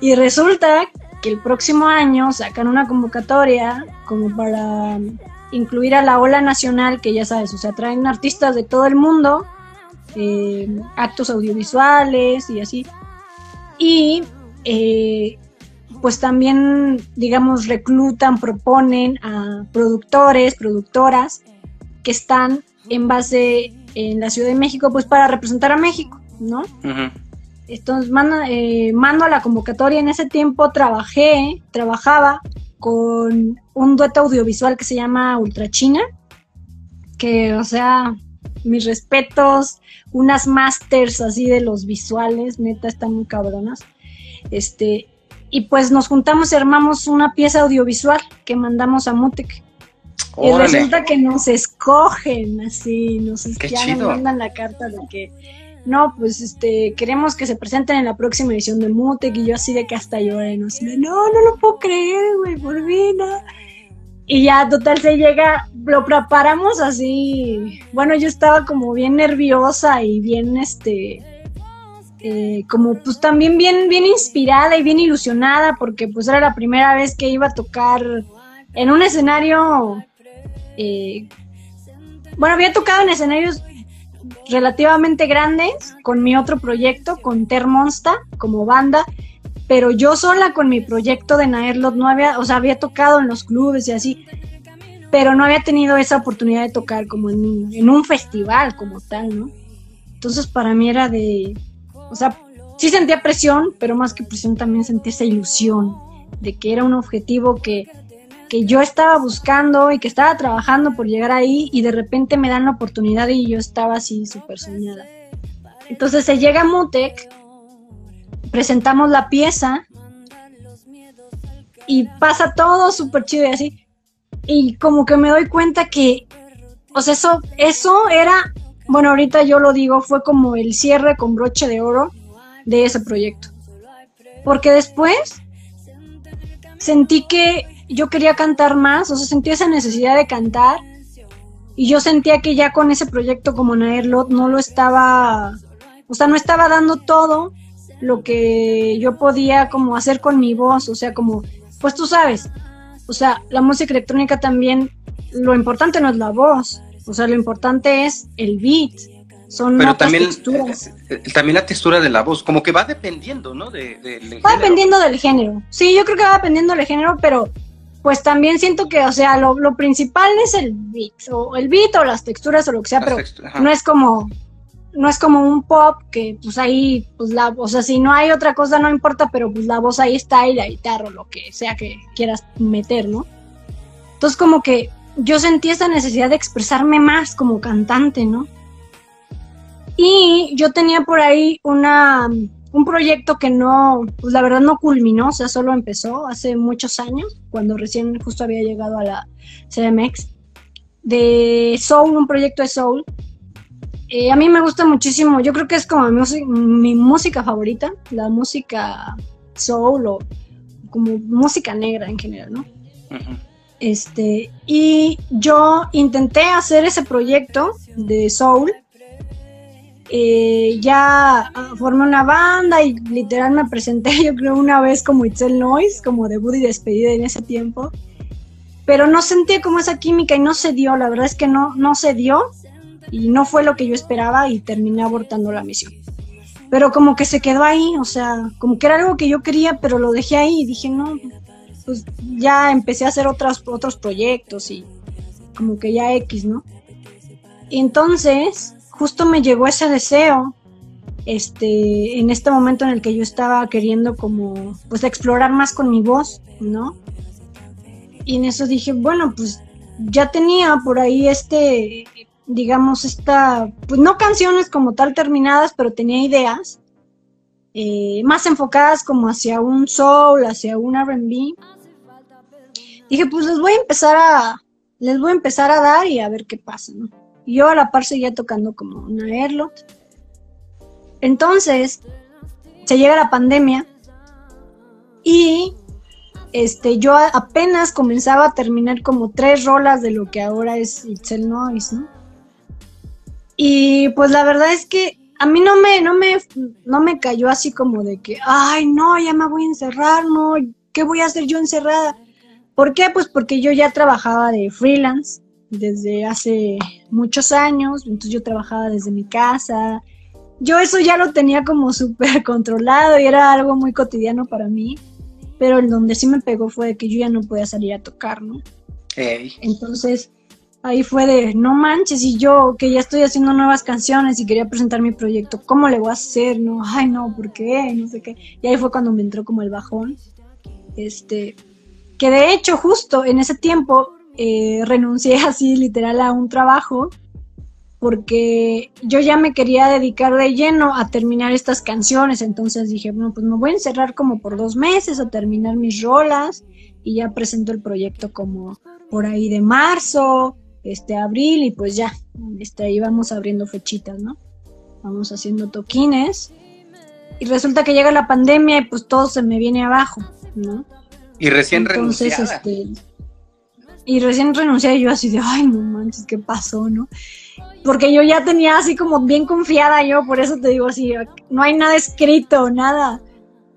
Y resulta que el próximo año sacan una convocatoria como para incluir a la ola nacional, que ya sabes, o sea, traen artistas de todo el mundo, eh, actos audiovisuales y así. Y eh, pues también, digamos, reclutan, proponen a productores, productoras que están en base en la Ciudad de México, pues para representar a México, ¿no? Entonces mando, eh, mando a la convocatoria. En ese tiempo trabajé, trabajaba con un dueto audiovisual que se llama Ultra China, que, o sea, mis respetos, unas masters así de los visuales, neta, están muy cabronas. Este, y pues nos juntamos y armamos una pieza audiovisual que mandamos a Mutec. Y resulta que nos escogen así, nos, ya nos mandan la carta de que no, pues este, queremos que se presenten en la próxima edición de Mutec y yo así de que hasta lloré, no así no, no lo puedo creer, güey, por vida. Y ya, total, se llega, lo preparamos así, bueno, yo estaba como bien nerviosa y bien, este, eh, como pues también bien, bien inspirada y bien ilusionada porque pues era la primera vez que iba a tocar en un escenario, eh, bueno, había tocado en escenarios relativamente grandes con mi otro proyecto, con Ter Monsta como banda, pero yo sola con mi proyecto de Naerlot no había, o sea, había tocado en los clubes y así, pero no había tenido esa oportunidad de tocar como en, en un festival como tal, ¿no? Entonces para mí era de, o sea, sí sentía presión, pero más que presión también sentía esa ilusión de que era un objetivo que que yo estaba buscando y que estaba trabajando por llegar ahí y de repente me dan la oportunidad y yo estaba así súper soñada. Entonces se llega a Mutec, presentamos la pieza y pasa todo súper chido y así. Y como que me doy cuenta que, o sea, eso, eso era, bueno, ahorita yo lo digo, fue como el cierre con broche de oro de ese proyecto. Porque después sentí que yo quería cantar más, o sea, sentía esa necesidad de cantar y yo sentía que ya con ese proyecto como Naerlot no lo estaba, o sea, no estaba dando todo lo que yo podía como hacer con mi voz, o sea, como, pues tú sabes, o sea, la música electrónica también, lo importante no es la voz, o sea, lo importante es el beat, son Pero también, texturas. Eh, también la textura de la voz, como que va dependiendo, ¿no? De, va dependiendo del género. Sí, yo creo que va dependiendo del género, pero pues también siento que, o sea, lo, principal es el beat, o el beat o las texturas o lo que sea, pero no es como, no es como un pop que pues ahí, pues la, o sea, si no hay otra cosa no importa, pero pues la voz ahí está y la guitarra o lo que sea que quieras meter, ¿no? Entonces como que yo sentí esa necesidad de expresarme más como cantante, ¿no? Y yo tenía por ahí una un proyecto que no, pues la verdad no culminó, o sea, solo empezó hace muchos años, cuando recién justo había llegado a la CMX, de Soul, un proyecto de Soul. Eh, a mí me gusta muchísimo, yo creo que es como mi, música favorita, la música Soul o como música negra en general, ¿no? Este, y yo intenté hacer ese proyecto de Soul eh, ya ah, formé una banda y literal me presenté *laughs* yo creo una vez como Itzel Noise, como debut y despedida en ese tiempo, pero no sentía como esa química y no se dio, la verdad es que no, no se dio y no fue lo que yo esperaba y terminé abortando la misión. Pero como que se quedó ahí, o sea, como que era algo que yo quería, pero lo dejé ahí y dije, no, pues ya empecé a hacer otros, otros proyectos y como que ya X, ¿no? Entonces, justo me llegó ese deseo este, en este momento en el que yo estaba queriendo como, pues explorar más con mi voz, ¿no? Y en eso dije, bueno, pues ya tenía por ahí este, digamos, esta, pues no canciones como tal terminadas, pero tenía ideas eh, más enfocadas como hacia un soul, hacia un RB. Dije, pues les voy a empezar a, les voy a empezar a dar y a ver qué pasa, ¿no? Yo a la par seguía tocando como una Airlot. Entonces, se llega la pandemia y este, yo apenas comenzaba a terminar como tres rolas de lo que ahora es Itzel Noise, ¿no? Y pues la verdad es que a mí no me, no me, no me cayó así como de que, ay, no, ya me voy a encerrar, no, ¿qué voy a hacer yo encerrada? ¿Por qué? Pues porque yo ya trabajaba de freelance desde hace muchos años, entonces yo trabajaba desde mi casa. Yo eso ya lo tenía como *laughs* súper controlado y era algo muy cotidiano para mí pero el donde sí me pegó fue de que yo ya no podía salir a tocar, ¿no? Entonces, ahí fue de, no manches, y yo que ya estoy haciendo nuevas canciones y quería presentar mi proyecto, ¿cómo le voy a hacer? No, ay, no, ¿por qué? No sé qué. Y ahí fue cuando me entró como el bajón. Este, que de hecho, justo en ese tiempo, eh, renuncié *laughs* así literal a un trabajo porque yo ya me quería dedicar de lleno a terminar estas canciones, entonces dije, bueno, pues me voy a encerrar como por dos meses a terminar mis rolas y ya presento el proyecto como por ahí de marzo, este abril y pues ya, este, ahí vamos abriendo fechitas, ¿no? Vamos haciendo toquines y resulta que llega la pandemia y pues todo se me viene abajo, ¿no? Y recién Entonces, Este, y recién renuncié yo así de, ay, no manches, ¿qué pasó, no? porque yo ya tenía así como bien confiada yo, por eso te digo así, no hay nada escrito, nada.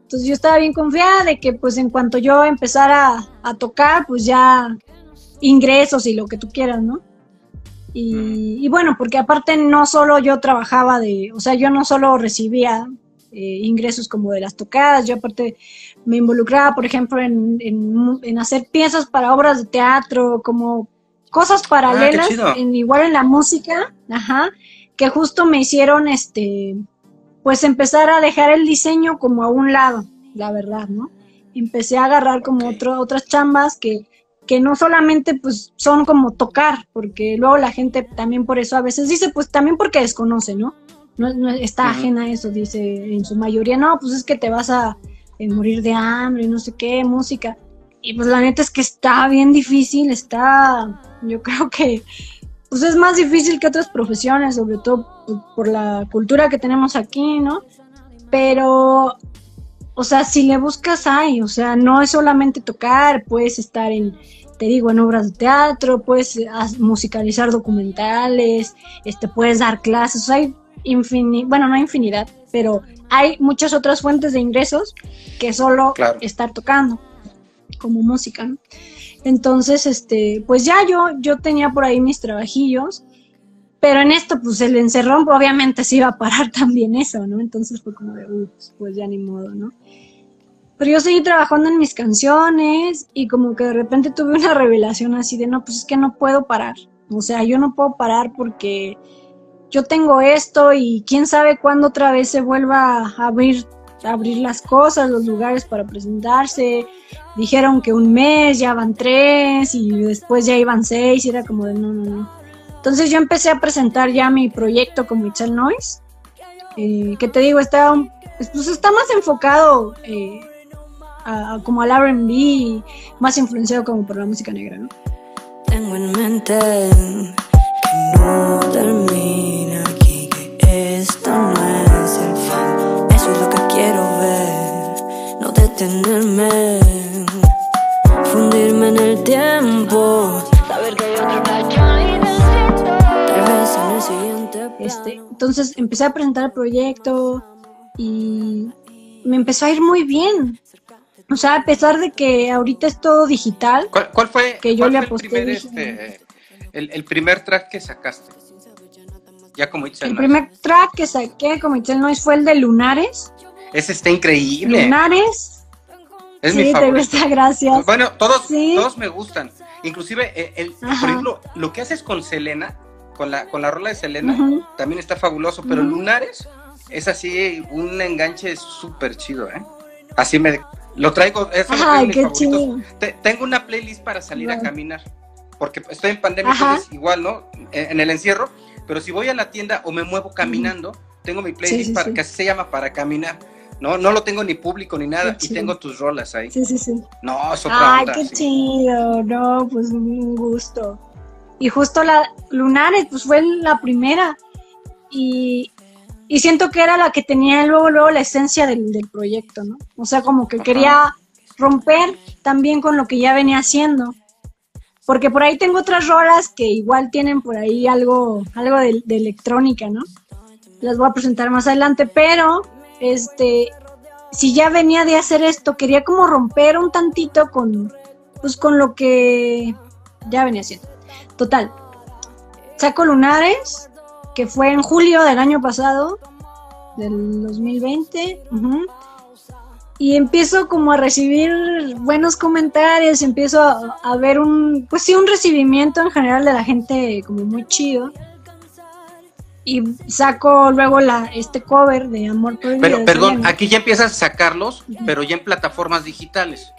Entonces yo estaba bien confiada de que pues en cuanto yo empezara a, tocar, pues ya ingresos y lo que tú quieras, ¿no? Y, bueno, porque aparte no solo yo trabajaba de, o sea, yo no solo recibía eh, ingresos como de las tocadas, yo aparte me involucraba, por ejemplo, en, en hacer piezas para obras de teatro, como cosas paralelas, ah, en, igual en la música, ajá, que justo me hicieron, este, pues empezar a dejar el diseño como a un lado, la verdad, ¿no? Empecé a agarrar como otro, otras chambas que, que no solamente pues son como tocar, porque luego la gente también por eso a veces dice, pues también porque desconoce, ¿no? No, está ajena a eso, dice en su mayoría, no, pues es que te vas a eh, morir de hambre, no sé qué, música. Y pues la neta es que está bien difícil, está yo creo que pues es más difícil que otras profesiones, sobre todo por la cultura que tenemos aquí, ¿no? Pero, o sea, si le buscas hay, o sea, no es solamente tocar, puedes estar en, te digo, en obras de teatro, puedes musicalizar documentales, este, puedes dar clases, hay infinidad, bueno, no infinidad, pero hay muchas otras fuentes de ingresos que solo estar tocando como música, ¿no? Entonces, este, pues ya yo, yo tenía por ahí mis trabajillos, pero en esto, pues el encerrón, obviamente se iba a parar *laughs* también eso, ¿no? Entonces fue como de, ups, pues ya ni modo, ¿no? Pero yo seguí trabajando en mis canciones y como que de repente tuve una revelación así de, no, pues es que no puedo parar. O sea, yo no puedo parar porque yo tengo esto y quién sabe cuándo otra vez se vuelva a abrir abrir las cosas, los lugares para presentarse. Dijeron que un mes, ya van tres y después ya iban seis y era como de no, no, no. Entonces yo empecé a presentar ya mi proyecto con Michelle Noise, eh, que te digo, está, pues está más enfocado eh, como al RB, más influenciado como por la música negra, ¿no? Tengo en mente que no termina Este, entonces empecé a presentar el proyecto y me empezó a ir muy bien. O sea, a pesar de que ahorita es todo digital. ¿Cuál, fue, que yo le aposté el, primer, este, el, primer track que sacaste? Ya como El primer track que saqué como Itzel Noise fue el de Lunares. Ese está increíble. Lunares. Es mi favorito. te gusta, gracias. Bueno, todos, todos me gustan. Inclusive, eh, el, por ejemplo, lo que haces con Selena, con la, con la rola de Selena, también está fabuloso, pero Lunares es así un enganche súper chido, ¿eh? Así me... Lo traigo, eso qué chido. tengo una playlist para salir a caminar porque estoy en pandemia, Ajá. entonces igual, ¿no? En, en el encierro, pero si voy a la tienda o me muevo caminando, tengo mi playlist sí, para, sí. que se llama para caminar. No, no lo tengo ni público ni nada y tengo tus rolas ahí. Sí, sí, sí. No, es otra Ay, onda. qué chido, no, pues un gusto. Y justo la Lunares, pues fue la primera. Y, y siento que era la que tenía luego, luego la esencia del, del proyecto, ¿no? O sea, como que Ajá. quería romper también con lo que ya venía haciendo. Porque por ahí tengo otras rolas que igual tienen por ahí algo, algo de, de electrónica, ¿no? Las voy a presentar más adelante, pero este, si ya venía de hacer esto, quería como romper un tantito con, pues con lo que ya venía haciendo. Total. Saco Lunares, que fue en julio del año pasado, del 2020. ujú, Y empiezo como a recibir buenos comentarios, empiezo a, a ver un, pues sí, un recibimiento en general de la gente como muy chido. Y saco luego la, este cover de Amor Prohibido. Pero, perdón, aquí ya empiezas a sacarlos, pero ya en plataformas digitales.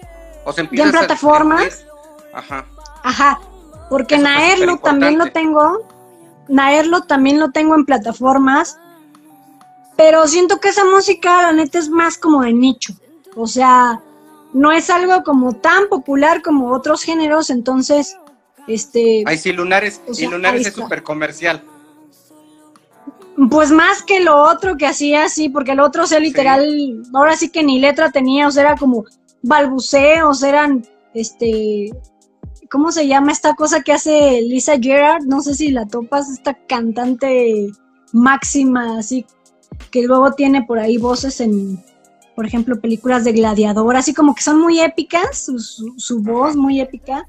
O sea, en empiezas a plataformas. Ajá. Ajá, porque Eso Naerlo también lo tengo. Naerlo también lo tengo en plataformas. Pero siento que esa música, la neta, es más como de nicho. O sea, no es algo como tan popular como otros géneros. Entonces, este, Ahí sí, Lunares, O y sea, Lunares ahí es súper comercial. pues más que lo otro que hacía, sí, porque el otro, o sea, literal, ahora sí que ni letra tenía, o sea, era como balbuceos, eran, este, ¿cómo se llama esta cosa que hace Lisa Gerard? No sé si la topas, esta cantante máxima, así, que luego tiene por ahí voces en, por ejemplo, películas de gladiador, así como que son muy épicas, su, su- su voz muy épica.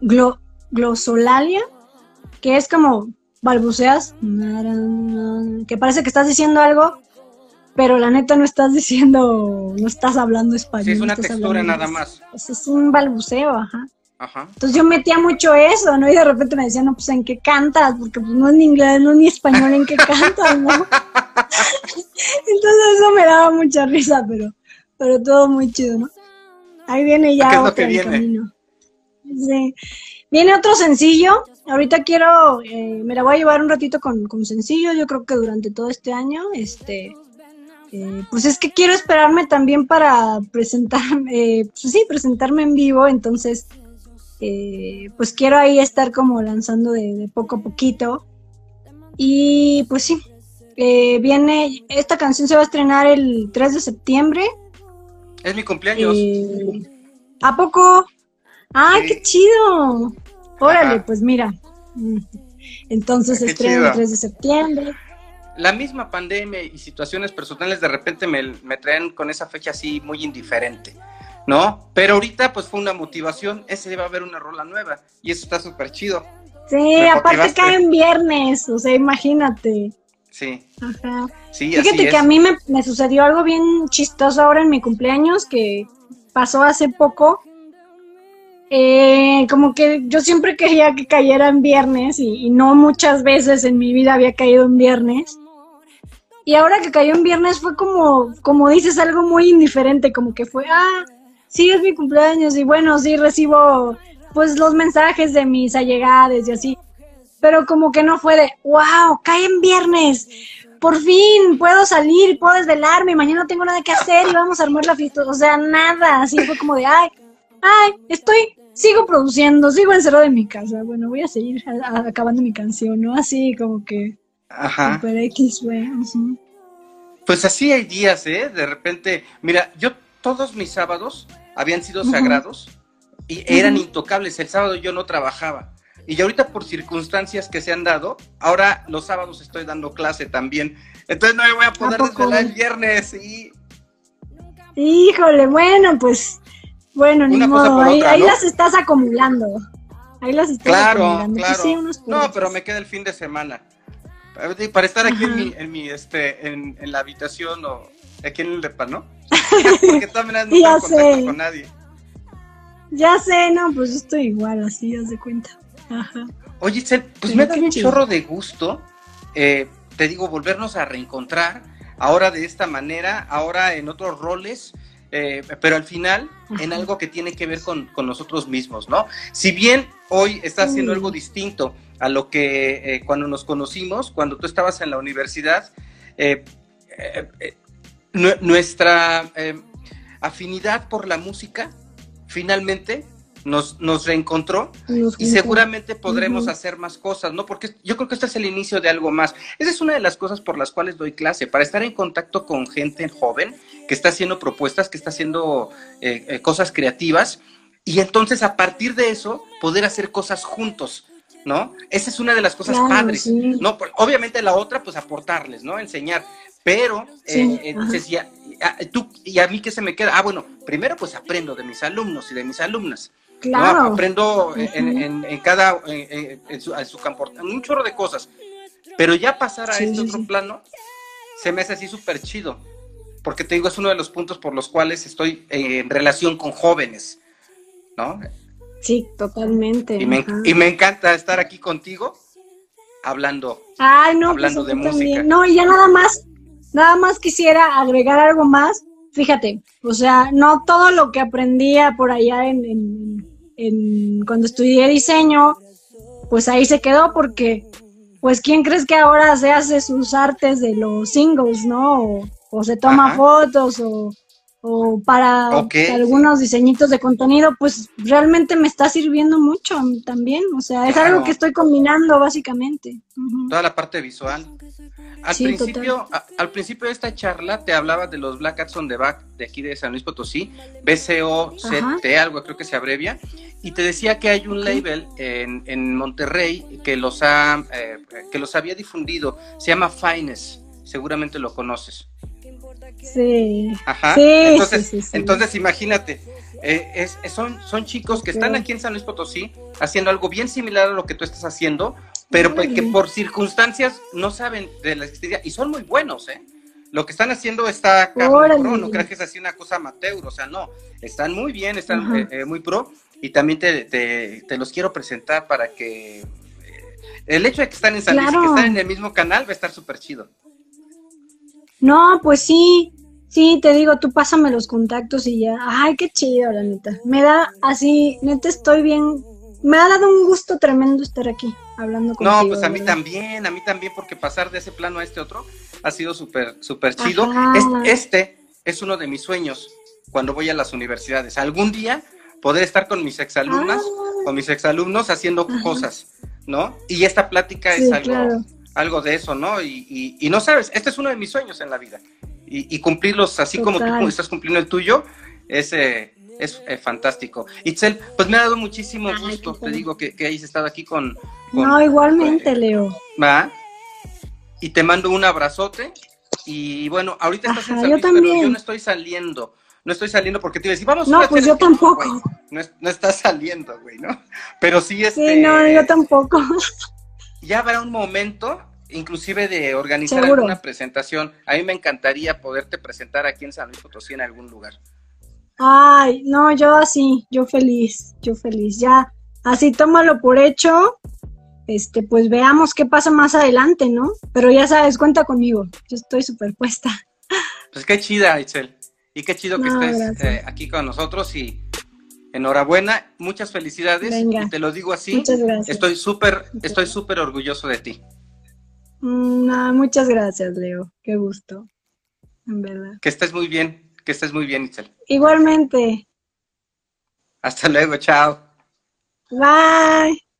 Glo- glosolalia, que es como balbuceas, que parece que estás diciendo algo, pero la neta no estás diciendo, no estás hablando español. Sí, es una textura nada más. Pues es un balbuceo, ajá. Ajá. Entonces yo metía mucho eso, ¿no? Y de repente me decían, no, pues ¿en qué cantas? Porque pues no es ni inglés, no es ni español, ¿en qué cantas, no? *laughs* Entonces eso me daba mucha risa, pero, pero todo muy chido, ¿no? Ahí viene ya ¿Qué es lo otro que en viene? camino. Sí. Viene otro sencillo. Ahorita quiero, eh, me la voy a llevar un ratito con, con sencillo. Yo creo que durante todo este año, este, eh, pues es que quiero esperarme también para presentarme, eh, pues sí, presentarme en vivo. Entonces, eh, pues quiero ahí estar como lanzando de, de poco a poquito. Y pues sí, eh, viene, esta canción se va a estrenar el 3 de septiembre. Es mi cumpleaños. Eh, ¿A poco? ¡Ay, Sí. qué chido! Órale, Ajá. pues mira. Entonces estreno chido. el 3 de septiembre. La misma pandemia y situaciones personales de repente me, me traen con esa fecha así muy indiferente, ¿no? Pero ahorita pues fue una motivación, ese va a haber una rola nueva y eso está súper chido. Sí, Me aparte motivaste. cae en viernes, o sea, imagínate. Sí, Ajá. sí, así Fíjate es. que a mí me, me sucedió algo bien chistoso ahora en mi cumpleaños que pasó hace poco. Eh, como que yo siempre *laughs* quería que cayera en viernes y, y no muchas veces en mi vida había caído en viernes. Y ahora que cayó en viernes fue como, como dices, algo muy indiferente, como que fue, ah, sí es mi cumpleaños y bueno, sí recibo pues los mensajes de mis allegados y así. Pero como que no fue de, wow, cae en viernes, por fin puedo salir, puedo desvelarme, mañana no tengo nada que hacer y vamos a armar la fiesta. O sea, nada, así fue como de, ay, ay, estoy, sigo produciendo, sigo encerrado en mi casa. Bueno, voy a seguir a- a- acabando mi canción, ¿no? Así como que Ajá. super X ujú. Pues así hay días, ¿eh? De repente, mira, yo todos mis sábados habían sido sagrados y eran intocables. El sábado yo no trabajaba. Y ahorita por circunstancias que se han dado, ahora los sábados estoy dando clase también. Entonces no me voy a poder poco? desvelar el viernes y Híjole, bueno, pues, bueno, ni Una modo, ahí, ahí las estás acumulando. Ahí las estás Claro, acumulando. Claro. sí, No, pero me queda el fin de semana. Para estar aquí en mi, en mi, este, en, en la habitación o aquí en el depa, ¿no? *laughs* Porque también no Ya sé. con nadie. Ya sé, no, pues yo estoy igual, así, haz de cuenta. Ajá. Oye, Itzel, pues Sí, me dado un chido. chorro de gusto, eh, te digo, volvernos a reencontrar, ahora de esta manera, ahora en otros roles, eh, pero al final en algo que tiene que ver con, con, nosotros mismos, ¿no? Si bien hoy estás haciendo algo distinto a lo que eh, cuando nos conocimos, cuando tú estabas en la universidad, eh, nuestra afinidad por la música finalmente nos, nos reencontró y seguramente podremos hacer más cosas, ¿no? Porque yo creo que este es el inicio de algo más. Esa es una de las cosas por las cuales doy clase, para estar en contacto con gente joven que está haciendo propuestas, que está haciendo eh, eh, cosas creativas y entonces a partir de eso poder hacer cosas juntos. ¿No? Esa es una de las cosas padres, ¿no? Obviamente la otra, pues aportarles, ¿no? Enseñar, pero eh, entonces ya, tú y a mí qué se me queda, ah, bueno, primero pues aprendo de mis alumnos y de mis alumnas, Claro. Aprendo en, cada, en, su, en, campo, un chorro de cosas. Pero ya pasar a este otro plano, se me hace así súper chido. Porque te digo, es uno de los puntos por los cuales estoy en relación con jóvenes, ¿no? Sí, totalmente. Y me, y me encanta estar aquí contigo hablando, Ay, no, pues hablando de música. No, y ya nada más, nada más quisiera agregar algo más. Fíjate, o sea, no todo lo que aprendía por allá en, cuando estudié diseño, pues ahí se quedó porque, pues, ¿quién crees que ahora se hace sus artes de los singles, no? O, se toma fotos o, para, algunos diseñitos de contenido, pues realmente me está sirviendo mucho también. O sea, es algo que estoy combinando básicamente. Toda la parte visual. Al, principio, al principio de esta charla te hablaba de los Black Cats on the Back de aquí de San Luis Potosí, BCOCT, algo creo que se abrevia, y te decía que hay un label en, en Monterrey que los, ha, eh, que los había difundido, se llama Fines, seguramente lo conoces. Sí. Ajá. entonces, entonces imagínate, eh, es, son, son chicos que están aquí en San Luis Potosí haciendo algo bien similar a lo que tú estás haciendo, pero que por circunstancias no saben de la existencia y son muy buenos, ¿eh? Lo que están haciendo está pro, no creas que es así una cosa amateur, o sea, no, están muy bien, están eh, eh, muy pro y también te, te, los quiero presentar para que eh, el hecho de que están en San Luis, que están en el mismo canal, va a estar súper chido. No, pues sí, sí, te digo, tú pásame los contactos y ya, ay, qué chido, la neta. Me da así, neta estoy bien me ha dado un gusto tremendo estar aquí hablando contigo. No, pues a mí también, a mí también, porque pasar de ese plano a este otro ha sido súper, súper chido. Este, es uno de mis sueños cuando voy a las universidades. Algún día poder estar con mis exalumnas, ah. con mis exalumnos haciendo cosas, ¿no? Y esta plática es algo, algo de eso, ¿no? Y, y, no sabes, este es uno de mis sueños en la vida. Y, cumplirlos así como tú estás cumpliendo el tuyo, es, es eh, fantástico. Itzel, pues me ha dado muchísimo gusto, te digo, que, que hayas estado aquí con... no, igualmente, Leo. ¿Va? Y te mando un abrazote. Y bueno, ahorita estás en yo pero yo no estoy saliendo. No estoy saliendo porque te iba a decir, vamos No, pues yo tampoco. no, no estás saliendo, güey, ¿no? Pero sí, este... Sí, no, yo tampoco. Ya habrá un momento inclusive de organizar alguna presentación. A mí me encantaría poderte presentar aquí en San Luis Potosí en algún lugar. Ay, no, yo así, yo feliz, yo feliz. Ya, así tómalo por hecho. Este, pues veamos qué pasa más adelante, ¿no? Pero ya sabes, cuenta conmigo. Yo estoy superpuesta. Pues qué chida, Itzel. Y qué chido que estés eh, aquí con nosotros y enhorabuena, muchas felicidades. Y te lo digo así. Muchas gracias. Estoy súper, estoy súper orgulloso de ti. Mm, muchas gracias, Leo. Qué gusto. En verdad. Que estés muy bien. Que estés muy bien, Itzel. Igualmente. Hasta luego, chao. Bye.